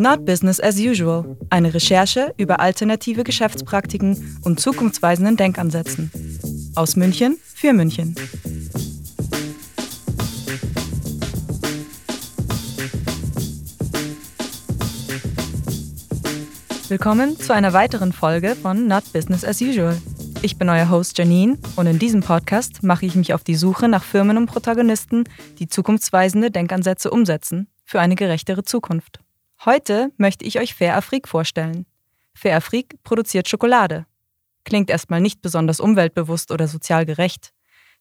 Not Business as Usual, eine Recherche über alternative Geschäftspraktiken und zukunftsweisenden Denkansätzen. Aus München für München. Willkommen zu einer weiteren Folge von Not Business as Usual. Ich bin euer Host Janine und in diesem Podcast mache ich mich auf die Suche nach Firmen und Protagonisten, die zukunftsweisende Denkansätze umsetzen für eine gerechtere Zukunft. Heute möchte ich euch Fair Afrik vorstellen. Fair Afrik produziert Schokolade. Klingt erstmal nicht besonders umweltbewusst oder sozial gerecht.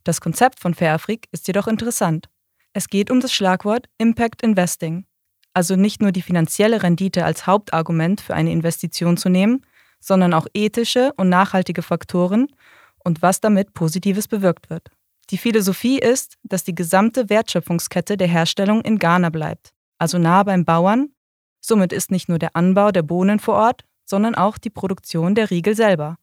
Das Konzept von Fair Afrik ist jedoch interessant. Es geht um das Schlagwort Impact Investing, also nicht nur die finanzielle Rendite als Hauptargument für eine Investition zu nehmen, sondern auch ethische und nachhaltige Faktoren und was damit Positives bewirkt wird. Die Philosophie ist, dass die gesamte Wertschöpfungskette der Herstellung in Ghana bleibt, also nah beim Bauern Somit ist nicht nur der Anbau der Bohnen vor Ort, sondern auch die Produktion der Riegel selber.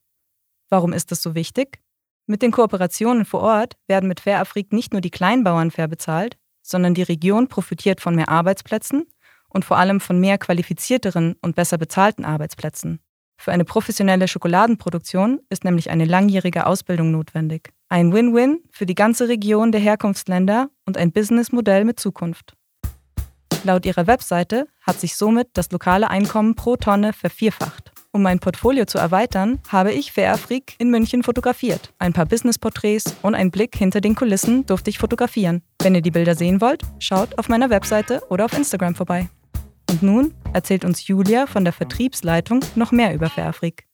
Warum ist das so wichtig? Mit den Kooperationen vor Ort werden mit Fair Afrik nicht nur die Kleinbauern fair bezahlt, sondern die Region profitiert von mehr Arbeitsplätzen und vor allem von mehr qualifizierteren und besser bezahlten Arbeitsplätzen. Für eine professionelle Schokoladenproduktion ist nämlich eine langjährige Ausbildung notwendig. Ein Win-Win für die ganze Region der Herkunftsländer und ein Businessmodell mit Zukunft. Laut ihrer Webseite hat sich somit das lokale Einkommen pro Tonne vervierfacht. Um mein Portfolio zu erweitern, habe ich Fair Afrik in München fotografiert. Ein paar Business-Porträts und einen Blick hinter den Kulissen durfte ich fotografieren. Wenn ihr die Bilder sehen wollt, schaut auf meiner Webseite oder auf Instagram vorbei. Und nun erzählt uns Julia von der Vertriebsleitung noch mehr über Fair Afrik.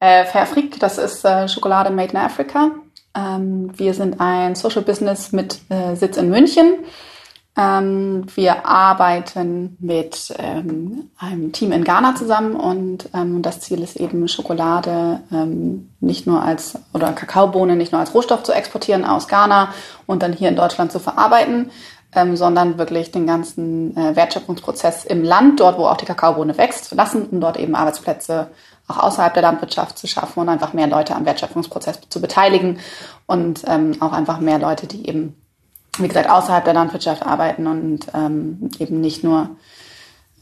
Äh, Fair Afrik, das ist äh, Schokolade made in Africa. Ähm, wir sind ein Social Business mit äh, Sitz in München. Ähm, wir arbeiten mit ähm, einem Team in Ghana zusammen und ähm, das Ziel ist eben Schokolade ähm, nicht nur als oder Kakaobohnen nicht nur als Rohstoff zu exportieren aus Ghana und dann hier in Deutschland zu verarbeiten, ähm, sondern wirklich den ganzen äh, Wertschöpfungsprozess im Land, dort wo auch die Kakaobohne wächst, zu lassen und dort eben Arbeitsplätze auch außerhalb der Landwirtschaft zu schaffen und einfach mehr Leute am Wertschöpfungsprozess zu beteiligen und ähm, auch einfach mehr Leute, die eben wie gesagt, außerhalb der Landwirtschaft arbeiten und ähm, eben nicht nur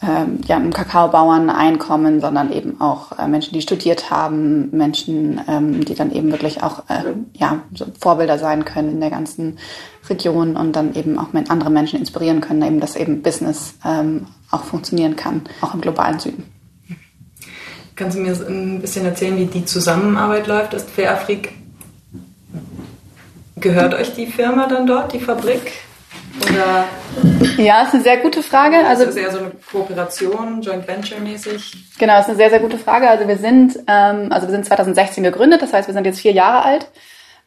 ähm, ja, im Kakaobauern einkommen, sondern eben auch äh, Menschen, die studiert haben, Menschen, ähm, die dann eben wirklich auch äh, ja, so Vorbilder sein können in der ganzen Region und dann eben auch andere Menschen inspirieren können, eben dass eben Business ähm, auch funktionieren kann, auch im globalen Süden. Kannst du mir ein bisschen erzählen, wie die Zusammenarbeit läuft? Ist Fair Afrik Gehört euch die Firma dann dort, die Fabrik? Oder ja, ist eine sehr gute Frage. Also ist eher so eine Kooperation, Joint Venture mäßig. Genau, ist eine sehr sehr gute Frage. Also wir sind ähm, also wir sind 2016 gegründet, das heißt wir sind jetzt vier Jahre alt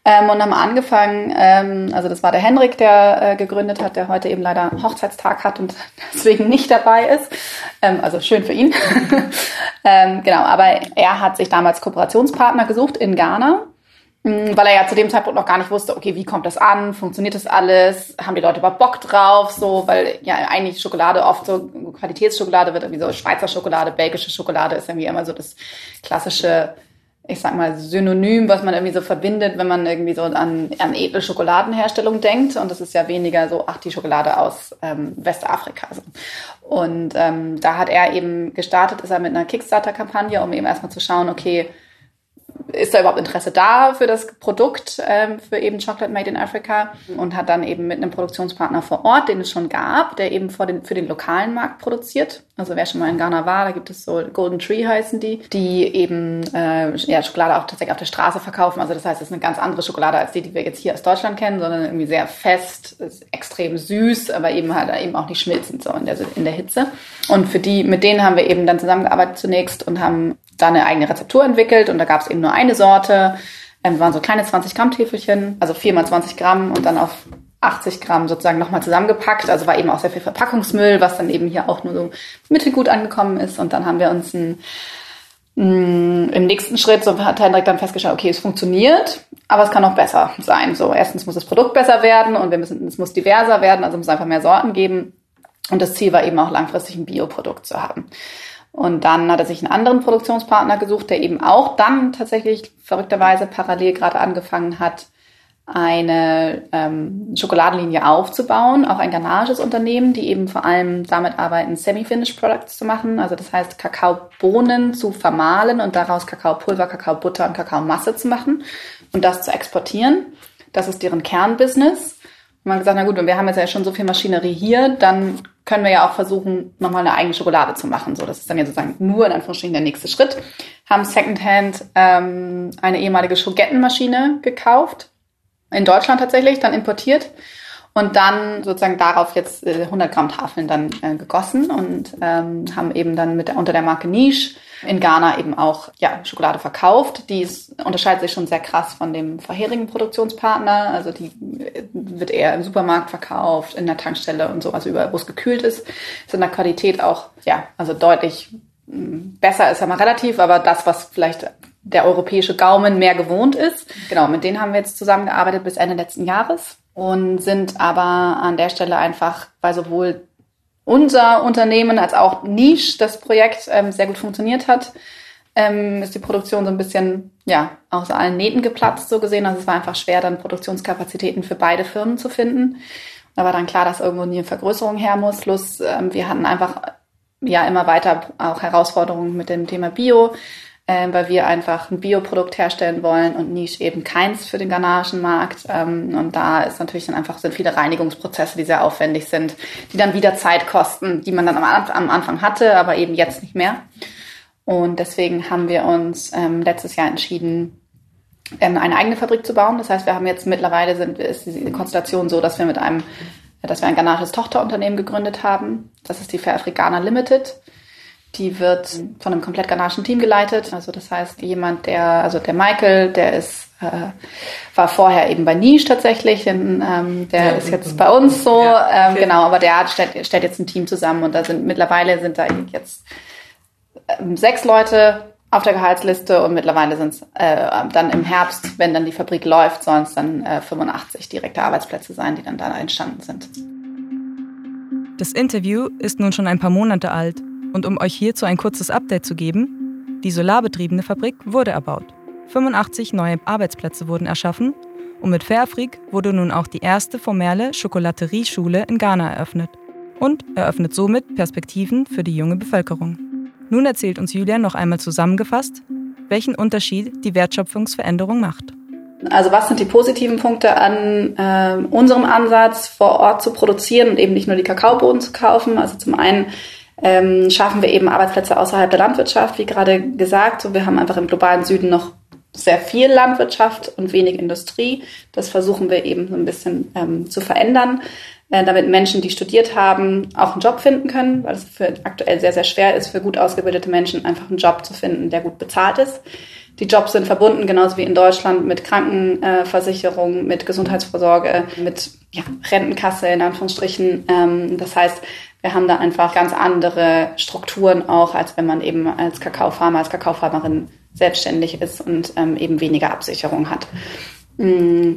ähm, und haben angefangen. Ähm, also das war der Henrik, der äh, gegründet hat, der heute eben leider Hochzeitstag hat und deswegen nicht dabei ist. Ähm, also schön für ihn. ähm, genau, aber er hat sich damals Kooperationspartner gesucht in Ghana weil er ja zu dem Zeitpunkt noch gar nicht wusste, okay, wie kommt das an, funktioniert das alles, haben die Leute überhaupt Bock drauf, so, weil ja eigentlich Schokolade oft so, Qualitätsschokolade wird irgendwie so Schweizer Schokolade, belgische Schokolade ist irgendwie immer so das klassische, ich sag mal, Synonym, was man irgendwie so verbindet, wenn man irgendwie so an, an edle Schokoladenherstellung denkt und das ist ja weniger so, ach, die Schokolade aus ähm, Westafrika. So. Und ähm, da hat er eben gestartet, ist er mit einer Kickstarter-Kampagne, um eben erstmal zu schauen, okay, ist da überhaupt Interesse da für das Produkt, ähm, für eben Chocolate Made in Africa und hat dann eben mit einem Produktionspartner vor Ort, den es schon gab, der eben für den, für den lokalen Markt produziert. Also wer schon mal in Ghana war, da gibt es so Golden Tree heißen die, die eben äh, ja, Schokolade auch tatsächlich auf der Straße verkaufen. Also das heißt, es ist eine ganz andere Schokolade als die, die wir jetzt hier aus Deutschland kennen, sondern irgendwie sehr fest, extrem süß, aber eben halt eben auch nicht schmilzend so in der, in der Hitze. Und für die, mit denen haben wir eben dann zusammengearbeitet zunächst und haben da eine eigene Rezeptur entwickelt und da gab es eben nur eine Sorte. Ähm, waren so kleine 20 Gramm Täfelchen, also 4 mal 20 Gramm und dann auf 80 Gramm sozusagen nochmal zusammengepackt. Also war eben auch sehr viel Verpackungsmüll, was dann eben hier auch nur so mittelgut angekommen ist. Und dann haben wir uns ein, mh, im nächsten Schritt, so hat Hendrik dann festgestellt, okay, es funktioniert, aber es kann noch besser sein. So, erstens muss das Produkt besser werden und wir müssen, es muss diverser werden, also muss einfach mehr Sorten geben. Und das Ziel war eben auch langfristig ein Bioprodukt zu haben. Und dann hat er sich einen anderen Produktionspartner gesucht, der eben auch dann tatsächlich verrückterweise parallel gerade angefangen hat, eine ähm, Schokoladenlinie aufzubauen, auch ein ghanaisches Unternehmen, die eben vor allem damit arbeiten, Semi-Finished Products zu machen. Also das heißt, Kakaobohnen zu vermahlen und daraus Kakaopulver, Kakaobutter und Kakaomasse zu machen und das zu exportieren. Das ist deren Kernbusiness. Und man hat gesagt, na gut, und wir haben jetzt ja schon so viel Maschinerie hier, dann können wir ja auch versuchen, nochmal eine eigene Schokolade zu machen. So, das ist dann ja sozusagen nur in Anführungsstrichen der nächste Schritt. Haben Secondhand ähm, eine ehemalige Schogettenmaschine gekauft in Deutschland tatsächlich, dann importiert und dann sozusagen darauf jetzt 100 äh, Gramm Tafeln dann äh, gegossen und ähm, haben eben dann mit unter der Marke Niche in Ghana eben auch ja, Schokolade verkauft. Die unterscheidet sich schon sehr krass von dem vorherigen Produktionspartner. Also die äh, wird eher im Supermarkt verkauft, in der Tankstelle und so, also überall, wo es gekühlt ist. Ist in der Qualität auch, ja, also deutlich mm, besser ist ja mal relativ, aber das, was vielleicht der europäische Gaumen mehr gewohnt ist. Genau, mit denen haben wir jetzt zusammengearbeitet bis Ende letzten Jahres und sind aber an der Stelle einfach, weil sowohl unser Unternehmen als auch Niche das Projekt ähm, sehr gut funktioniert hat, ähm, ist die Produktion so ein bisschen ja aus allen Nähten geplatzt so gesehen. Also es war einfach schwer, dann Produktionskapazitäten für beide Firmen zu finden. Da war dann klar, dass irgendwo eine Vergrößerung her muss. Plus ähm, wir hatten einfach ja immer weiter auch Herausforderungen mit dem Thema Bio äh, weil wir einfach ein Bioprodukt herstellen wollen und Niche eben keins für den ghanaischen Markt. Ähm, und da ist natürlich dann einfach sind viele Reinigungsprozesse, die sehr aufwendig sind, die dann wieder Zeit kosten, die man dann am, am Anfang hatte, aber eben jetzt nicht mehr. Und deswegen haben wir uns ähm, letztes Jahr entschieden, ähm, eine eigene Fabrik zu bauen. Das heißt, wir haben jetzt mittlerweile sind, ist die Konstellation so, dass wir mit einem, dass wir ein ghanaisches Tochterunternehmen gegründet haben. Das ist die Fair Africana Limited. Die wird von einem komplett ghanaischen Team geleitet. Also das heißt, jemand, der, also der Michael, der ist, äh, war vorher eben bei Niche tatsächlich, denn, ähm, der ja, ist jetzt bei uns so, ja, ähm, genau, aber der hat, stellt, stellt jetzt ein Team zusammen und da sind mittlerweile sind da jetzt ähm, sechs Leute auf der Gehaltsliste und mittlerweile sind es äh, dann im Herbst, wenn dann die Fabrik läuft, sollen es dann äh, 85 direkte Arbeitsplätze sein, die dann da entstanden sind. Das Interview ist nun schon ein paar Monate alt und um euch hierzu ein kurzes Update zu geben, die solarbetriebene Fabrik wurde erbaut. 85 neue Arbeitsplätze wurden erschaffen und mit Fairfreak wurde nun auch die erste formelle Schokolaterieschule in Ghana eröffnet und eröffnet somit Perspektiven für die junge Bevölkerung. Nun erzählt uns Julia noch einmal zusammengefasst, welchen Unterschied die Wertschöpfungsveränderung macht. Also was sind die positiven Punkte an äh, unserem Ansatz, vor Ort zu produzieren und eben nicht nur die Kakaobohnen zu kaufen? Also zum einen ähm, schaffen wir eben Arbeitsplätze außerhalb der Landwirtschaft, wie gerade gesagt. So, wir haben einfach im globalen Süden noch sehr viel Landwirtschaft und wenig Industrie. Das versuchen wir eben so ein bisschen ähm, zu verändern, äh, damit Menschen, die studiert haben, auch einen Job finden können, weil es für aktuell sehr, sehr schwer ist, für gut ausgebildete Menschen einfach einen Job zu finden, der gut bezahlt ist. Die Jobs sind verbunden, genauso wie in Deutschland, mit Krankenversicherung, mit Gesundheitsvorsorge, mit ja, Rentenkasse in Anführungsstrichen. Ähm, das heißt, wir haben da einfach ganz andere Strukturen auch, als wenn man eben als Kakaofarmer, als Kakaofarmerin selbstständig ist und ähm, eben weniger Absicherung hat. Mm,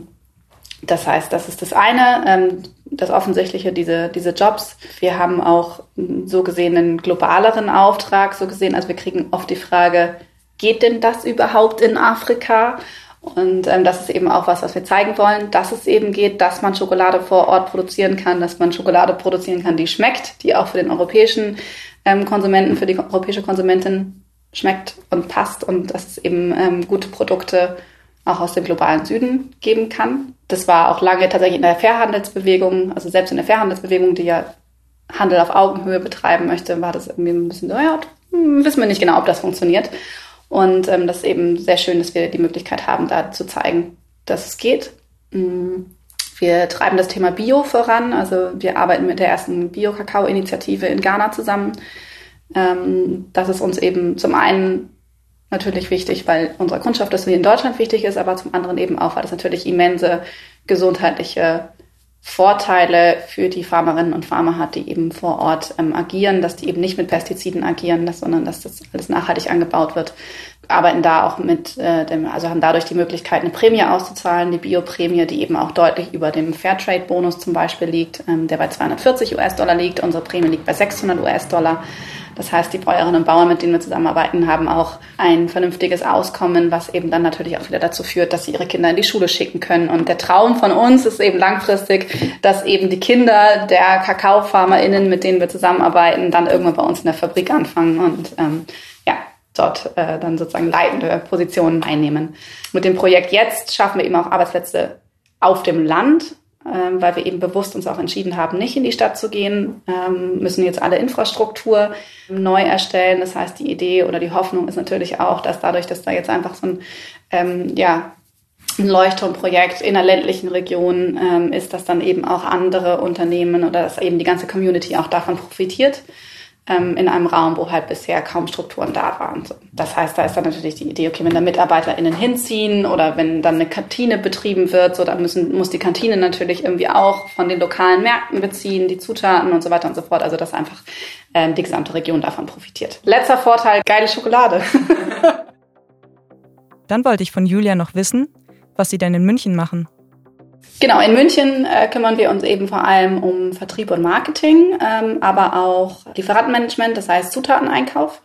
das heißt, das ist das eine, ähm, das Offensichtliche, diese, diese Jobs. Wir haben auch so gesehen einen globaleren Auftrag, so gesehen, also wir kriegen oft die Frage, geht denn das überhaupt in Afrika? Und ähm, das ist eben auch was, was wir zeigen wollen, dass es eben geht, dass man Schokolade vor Ort produzieren kann, dass man Schokolade produzieren kann, die schmeckt, die auch für den europäischen ähm, Konsumenten, für die europäische Konsumentin schmeckt und passt und dass es eben ähm, gute Produkte auch aus dem globalen Süden geben kann. Das war auch lange tatsächlich in der Fairhandelsbewegung, also selbst in der Fairhandelsbewegung, die ja Handel auf Augenhöhe betreiben möchte, war das irgendwie ein bisschen so, ja, hm, wissen wir nicht genau, ob das funktioniert. Und ähm, das ist eben sehr schön, dass wir die Möglichkeit haben, da zu zeigen, dass es geht. Mm, wir treiben das Thema Bio voran. Also wir arbeiten mit der ersten Bio-Kakao-Initiative in Ghana zusammen. Ähm, das ist uns eben zum einen natürlich wichtig, weil unsere Kundschaft das wie in Deutschland wichtig ist, aber zum anderen eben auch, weil das natürlich immense gesundheitliche Vorteile für die Farmerinnen und Farmer hat, die eben vor Ort ähm, agieren, dass die eben nicht mit Pestiziden agieren, dass, sondern dass das alles nachhaltig angebaut wird. Arbeiten da auch mit äh, dem, also haben dadurch die Möglichkeit, eine Prämie auszuzahlen, die Bioprämie, die eben auch deutlich über dem Fairtrade-Bonus zum Beispiel liegt, ähm, der bei 240 US-Dollar liegt. Unsere Prämie liegt bei 600 US-Dollar. Das heißt, die Bäuerinnen und Bauern, mit denen wir zusammenarbeiten, haben auch ein vernünftiges Auskommen, was eben dann natürlich auch wieder dazu führt, dass sie ihre Kinder in die Schule schicken können. Und der Traum von uns ist eben langfristig, dass eben die Kinder der KakaofarmerInnen, mit denen wir zusammenarbeiten, dann irgendwann bei uns in der Fabrik anfangen und ähm, ja, dort äh, dann sozusagen leitende Positionen einnehmen. Mit dem Projekt jetzt schaffen wir eben auch Arbeitsplätze auf dem Land, ähm, weil wir eben bewusst uns auch entschieden haben, nicht in die Stadt zu gehen, ähm, müssen jetzt alle Infrastruktur neu erstellen. Das heißt, die Idee oder die Hoffnung ist natürlich auch, dass dadurch, dass da jetzt einfach so ein, ähm, ja, ein Leuchtturmprojekt in einer ländlichen Region ähm, ist, dass dann eben auch andere Unternehmen oder dass eben die ganze Community auch davon profitiert in einem Raum, wo halt bisher kaum Strukturen da waren. Das heißt, da ist dann natürlich die Idee, okay, wenn da MitarbeiterInnen hinziehen oder wenn dann eine Kantine betrieben wird, so dann müssen, muss die Kantine natürlich irgendwie auch von den lokalen Märkten beziehen, die Zutaten und so weiter und so fort. Also dass einfach ähm, die gesamte Region davon profitiert. Letzter Vorteil, geile Schokolade. dann wollte ich von Julia noch wissen, was sie denn in München machen. Genau, in München äh, kümmern wir uns eben vor allem um Vertrieb und Marketing, ähm, aber auch Lieferantenmanagement, das heißt Zutateneinkauf.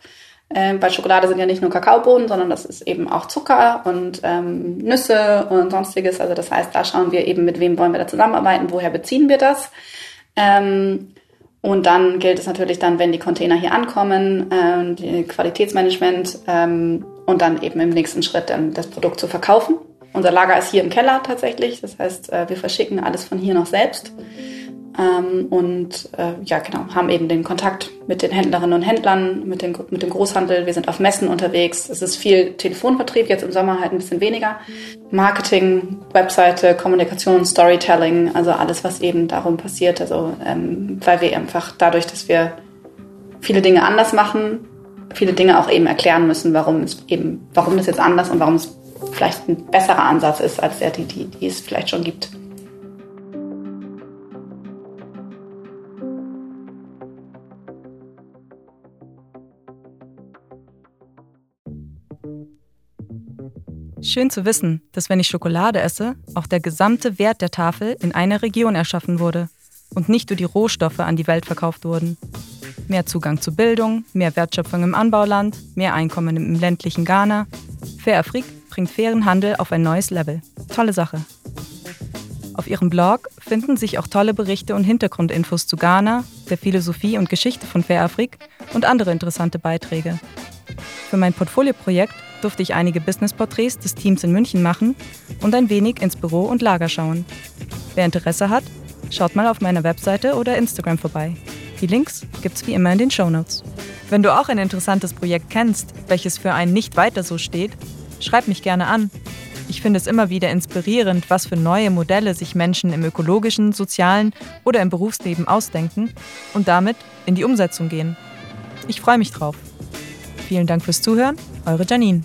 Ähm, bei Schokolade sind ja nicht nur Kakaobohnen, sondern das ist eben auch Zucker und ähm, Nüsse und sonstiges. Also das heißt, da schauen wir eben, mit wem wollen wir da zusammenarbeiten, woher beziehen wir das. Ähm, und dann gilt es natürlich dann, wenn die Container hier ankommen, äh, Qualitätsmanagement ähm, und dann eben im nächsten Schritt dann das Produkt zu verkaufen. Unser Lager ist hier im Keller tatsächlich. Das heißt, äh, wir verschicken alles von hier noch selbst. Ähm, und äh, ja, genau, haben eben den Kontakt mit den Händlerinnen und Händlern, mit, den, mit dem Großhandel. Wir sind auf Messen unterwegs. Es ist viel Telefonvertrieb, jetzt im Sommer halt ein bisschen weniger. Marketing, Webseite, Kommunikation, Storytelling, also alles, was eben darum passiert. Also, ähm, weil wir einfach dadurch, dass wir viele Dinge anders machen, viele Dinge auch eben erklären müssen, warum es eben, warum das jetzt anders und warum es vielleicht ein besserer Ansatz ist als der, die, die, die es vielleicht schon gibt. Schön zu wissen, dass wenn ich Schokolade esse, auch der gesamte Wert der Tafel in einer Region erschaffen wurde und nicht nur die Rohstoffe an die Welt verkauft wurden. Mehr Zugang zu Bildung, mehr Wertschöpfung im Anbauland, mehr Einkommen im ländlichen Ghana. Fair Afrique bringt fairen Handel auf ein neues Level. Tolle Sache. Auf ihrem Blog finden sich auch tolle Berichte und Hintergrundinfos zu Ghana, der Philosophie und Geschichte von Fair Afrique und andere interessante Beiträge. Für mein Portfolioprojekt durfte ich einige Business-Porträts des Teams in München machen und ein wenig ins Büro und Lager schauen. Wer Interesse hat, schaut mal auf meiner Webseite oder Instagram vorbei. Die Links gibt's wie immer in den Show Notes. Wenn du auch ein interessantes Projekt kennst, welches für einen nicht weiter so steht, Schreib mich gerne an. Ich finde es immer wieder inspirierend, was für neue Modelle sich Menschen im ökologischen, sozialen oder im Berufsleben ausdenken und damit in die Umsetzung gehen. Ich freue mich drauf. Vielen Dank fürs Zuhören, eure Janine.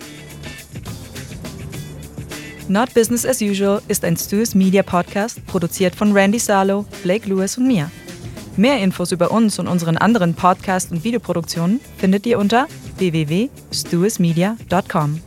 Not Business as Usual ist ein Stu's Media Podcast, produziert von Randy Salo, Blake Lewis und mir. Mehr Infos über uns und unseren anderen Podcast- und Videoproduktionen findet ihr unter www.stuismedia.com.